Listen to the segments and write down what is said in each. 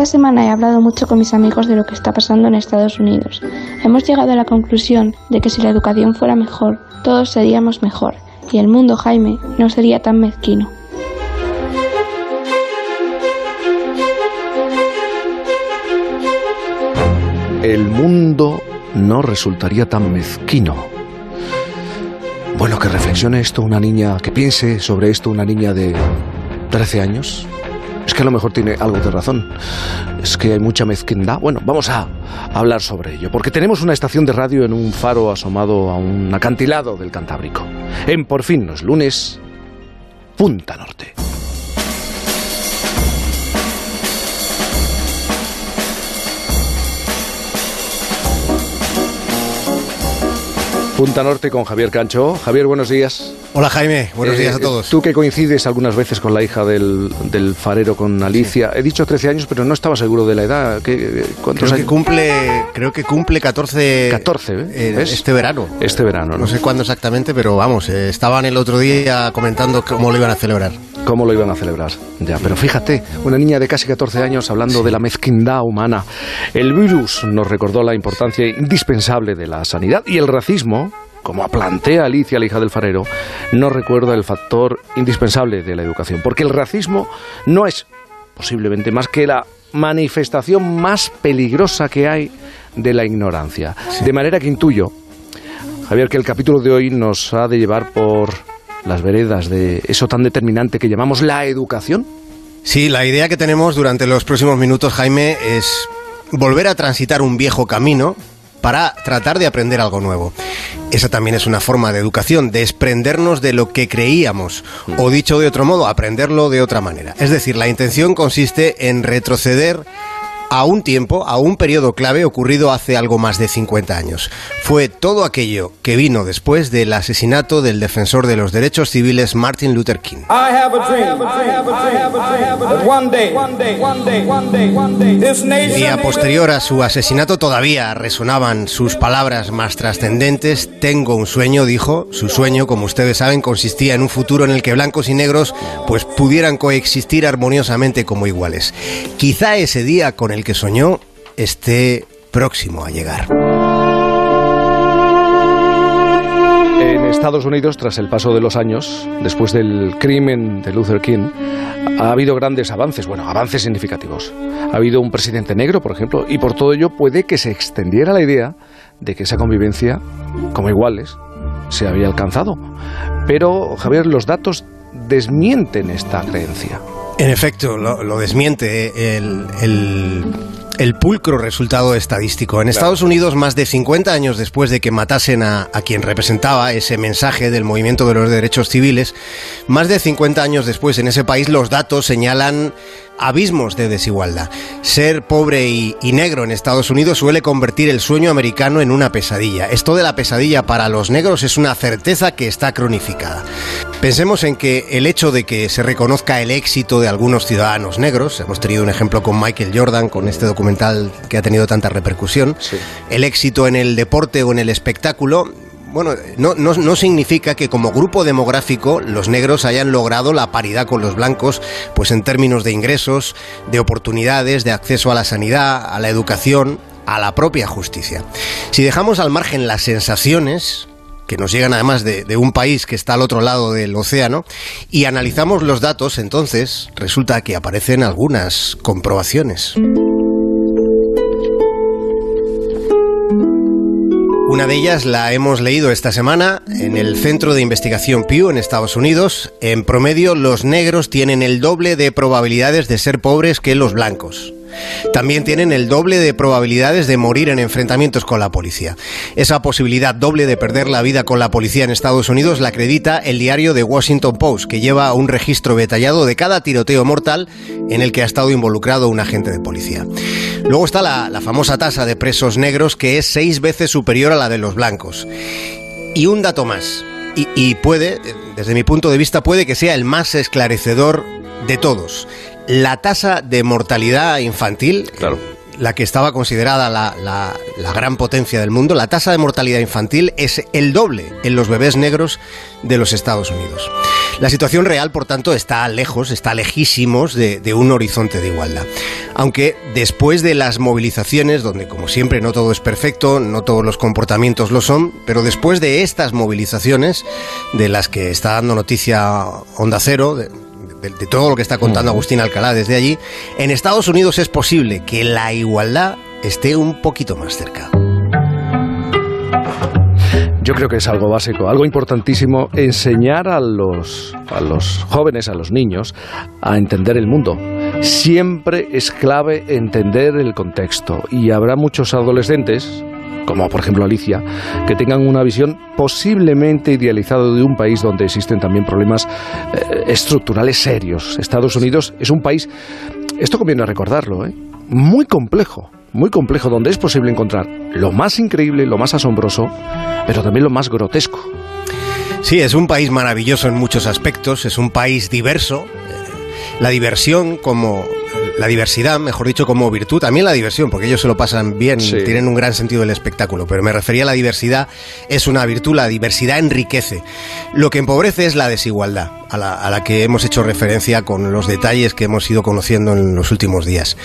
Esta semana he hablado mucho con mis amigos de lo que está pasando en Estados Unidos. Hemos llegado a la conclusión de que si la educación fuera mejor, todos seríamos mejor y el mundo, Jaime, no sería tan mezquino. El mundo no resultaría tan mezquino. Bueno, que reflexione esto una niña, que piense sobre esto una niña de 13 años. Es que a lo mejor tiene algo de razón. Es que hay mucha mezquindad. Bueno, vamos a hablar sobre ello, porque tenemos una estación de radio en un faro asomado a un acantilado del Cantábrico. En Por fin los lunes, Punta Norte. Punta Norte con Javier Cancho. Javier, buenos días. Hola Jaime, buenos días a eh, todos. Tú que coincides algunas veces con la hija del, del farero, con Alicia. He dicho 13 años, pero no estaba seguro de la edad. ¿Qué, ¿Cuántos creo Que cumple, creo que cumple 14, 14 ¿eh? este verano. Este verano, ¿no? No sé cuándo exactamente, pero vamos, eh, estaban el otro día comentando cómo lo iban a celebrar. ¿Cómo lo iban a celebrar? Ya, pero fíjate, una niña de casi 14 años hablando de la mezquindad humana. El virus nos recordó la importancia indispensable de la sanidad y el racismo como plantea Alicia, la hija del farero, no recuerda el factor indispensable de la educación, porque el racismo no es posiblemente más que la manifestación más peligrosa que hay de la ignorancia. De manera que intuyo, Javier, que el capítulo de hoy nos ha de llevar por las veredas de eso tan determinante que llamamos la educación. Sí, la idea que tenemos durante los próximos minutos, Jaime, es volver a transitar un viejo camino para tratar de aprender algo nuevo. Esa también es una forma de educación, desprendernos de lo que creíamos, o dicho de otro modo, aprenderlo de otra manera. Es decir, la intención consiste en retroceder a un tiempo, a un periodo clave ocurrido hace algo más de 50 años. Fue todo aquello que vino después del asesinato del defensor de los derechos civiles Martin Luther King. Día posterior a su asesinato todavía resonaban sus palabras más trascendentes. Tengo un sueño, dijo. Su sueño, como ustedes saben, consistía en un futuro en el que blancos y negros pues pudieran coexistir armoniosamente como iguales. Quizá ese día con el el que soñó esté próximo a llegar. En Estados Unidos, tras el paso de los años, después del crimen de Luther King, ha habido grandes avances, bueno, avances significativos. Ha habido un presidente negro, por ejemplo, y por todo ello puede que se extendiera la idea de que esa convivencia, como iguales, se había alcanzado. Pero, Javier, los datos desmienten esta creencia. En efecto, lo, desmiente el, el, pulcro resultado estadístico. En Estados Unidos, más de 50 años después de que matasen a, a, quien representaba ese mensaje del movimiento de los derechos civiles, más de 50 años después en ese país los datos señalan abismos de desigualdad. Ser pobre y, negro en Estados Unidos suele convertir el sueño americano en una pesadilla. Esto de la pesadilla para los negros es una certeza que está cronificada. Pensemos en que el hecho de que se reconozca el éxito de algunos ciudadanos negros, hemos tenido un ejemplo con Michael Jordan, con este documental que ha tenido tanta repercusión, el éxito en el deporte o en el espectáculo, bueno, no, no, significa que como grupo demográfico los negros hayan logrado la paridad con los blancos, pues en términos de ingresos, de oportunidades, de acceso a la sanidad, a la educación, a la propia justicia. Si dejamos al margen las sensaciones, que nos llegan además de, de, un país que está al otro lado del océano, y analizamos los datos, entonces resulta que aparecen algunas comprobaciones. Una de ellas la hemos leído esta semana en el Centro de Investigación Pew en Estados Unidos. En promedio, los negros tienen el doble de probabilidades de ser pobres que los blancos. También tienen el doble de probabilidades de morir en enfrentamientos con la policía. Esa posibilidad doble de perder la vida con la policía en Estados Unidos la acredita el diario The Washington Post, que lleva un registro detallado de cada tiroteo mortal en el que ha estado involucrado un agente de policía. Luego está la, famosa tasa de presos negros, que es seis veces superior a la de los blancos. Y un dato más, y, puede, desde mi punto de vista, puede que sea el más esclarecedor de todos la tasa de mortalidad infantil, la que estaba considerada la, gran potencia del mundo, la tasa de mortalidad infantil es el doble en los bebés negros de los Estados Unidos. La situación real, por tanto, está lejos, está lejísimos de, de un horizonte de igualdad. Aunque después de las movilizaciones, donde como siempre no todo es perfecto, no todos los comportamientos lo son, pero después de estas movilizaciones, de las que está dando noticia Onda Cero, de, todo lo que está contando Agustín Alcalá desde allí, en Estados Unidos es posible que la igualdad esté un poquito más cerca. Yo creo que es algo básico, algo importantísimo, enseñar a los, a los jóvenes, a los niños, a entender el mundo. Siempre es clave entender el contexto y habrá muchos adolescentes, como por ejemplo Alicia, que tengan una visión posiblemente idealizada de un país donde existen también problemas eh, estructurales serios. Estados Unidos es un país, esto conviene recordarlo, ¿eh? muy complejo muy complejo donde es posible encontrar lo más increíble, lo más asombroso, pero también lo más grotesco. Sí, es un país maravilloso en muchos aspectos, es un país diverso. La diversión como la diversidad, mejor dicho, como virtud, también la diversión, porque ellos se lo pasan bien, tienen un gran sentido del espectáculo, pero me refería a la diversidad, es una virtud, la diversidad enriquece. Lo que empobrece es la desigualdad, a la, a la que hemos hecho referencia con los detalles que hemos ido conociendo en los últimos días.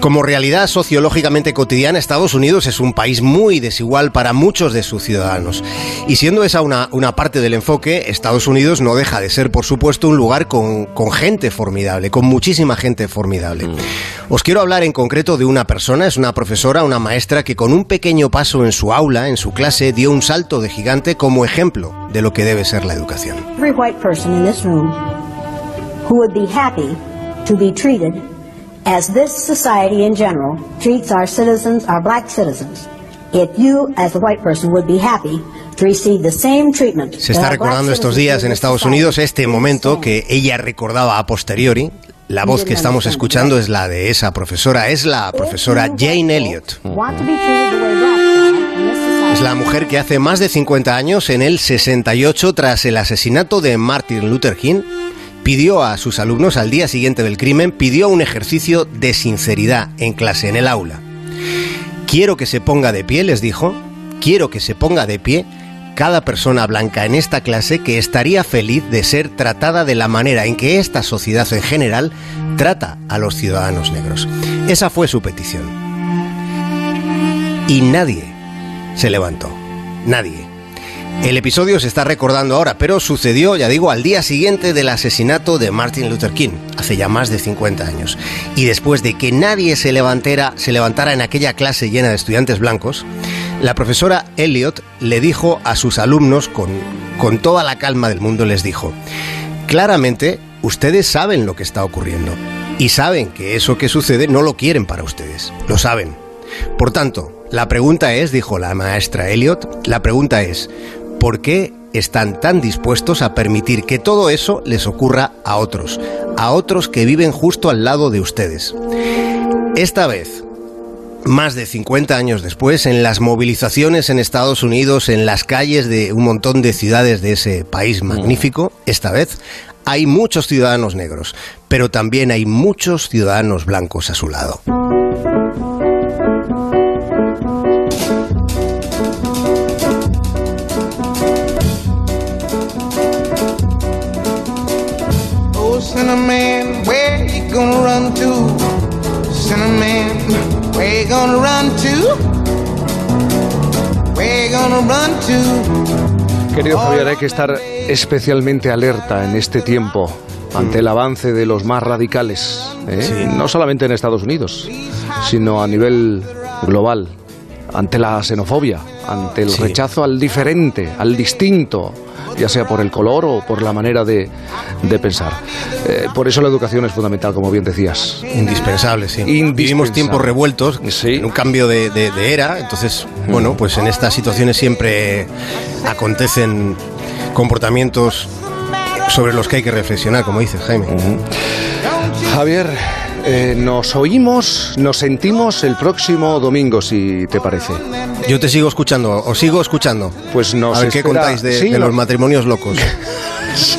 Como realidad sociológicamente cotidiana, Estados Unidos es un país muy desigual para muchos de sus ciudadanos. Y siendo esa una, una parte del enfoque, Estados Unidos no deja de ser, por supuesto, un lugar con, con gente formidable, con muchísima gente formidable. Mm. Os quiero hablar en concreto de una persona, es una profesora, una maestra que con un pequeño paso en su aula, en su clase, dio un salto de gigante como ejemplo de lo que debe ser la educación. Every white person in this room who would be happy to be treated as this society in general treats our citizens, our black citizens, if you, as a white person, would be happy to receive the same treatment. Se está recordando estos días en Estados Unidos este momento que ella recordaba a posteriori. La voz que estamos escuchando es la de esa profesora, es la profesora Jane Elliott. Es la mujer que hace más de 50 años, en el 68, tras el asesinato de Martin Luther King, pidió a sus alumnos al día siguiente del crimen, pidió un ejercicio de sinceridad en clase, en el aula. Quiero que se ponga de pie, les dijo, quiero que se ponga de pie cada persona blanca en esta clase que estaría feliz de ser tratada de la manera en que esta sociedad en general trata a los ciudadanos negros. Esa fue su petición. Y nadie se levantó. Nadie. El episodio se está recordando ahora, pero sucedió, ya digo, al día siguiente del asesinato de Martin Luther King, hace ya más de 50 años. Y después de que nadie se levantara, se levantara en aquella clase llena de estudiantes blancos, la profesora Elliot le dijo a sus alumnos con, con toda la calma del mundo, les dijo, claramente ustedes saben lo que está ocurriendo y saben que eso que sucede no lo quieren para ustedes, lo saben. Por tanto, la pregunta es, dijo la maestra Elliot, la pregunta es, ¿por qué están tan dispuestos a permitir que todo eso les ocurra a otros, a otros que viven justo al lado de ustedes? Esta vez, más de 50 años después, en las movilizaciones en Estados Unidos, en las calles de un montón de ciudades de ese país magnífico, esta vez hay muchos ciudadanos negros, pero también hay muchos ciudadanos blancos a su lado. Querido Javier, hay que estar especialmente alerta en este tiempo ante el avance de los más radicales, ¿eh? no solamente en Estados Unidos, sino a nivel global, ante la xenofobia, ante el rechazo al diferente, al distinto, ya sea por el color o por la manera de, pensar. Eh, por eso la educación es fundamental, como bien decías. Indispensable, sí. Vivimos tiempos revueltos, en un cambio de, era, entonces, bueno, pues en estas situaciones siempre acontecen comportamientos sobre los que hay que reflexionar, como dices, Jaime. Javier, eh, nos oímos, nos sentimos el próximo domingo, si te parece. Yo te sigo escuchando, os sigo escuchando. Pues nos A ver qué contáis de, los matrimonios locos. sí.